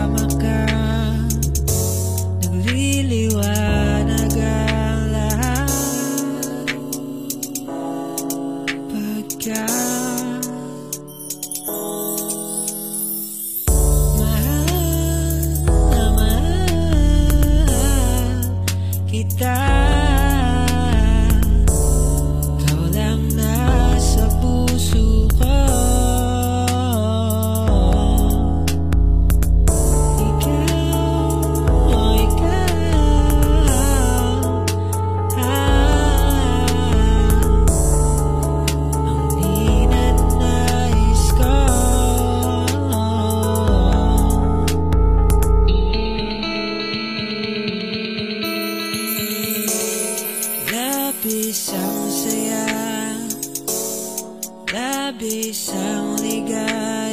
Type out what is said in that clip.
kasama ka Nagliliwanag ang lahat Pagka saya Labis ang liga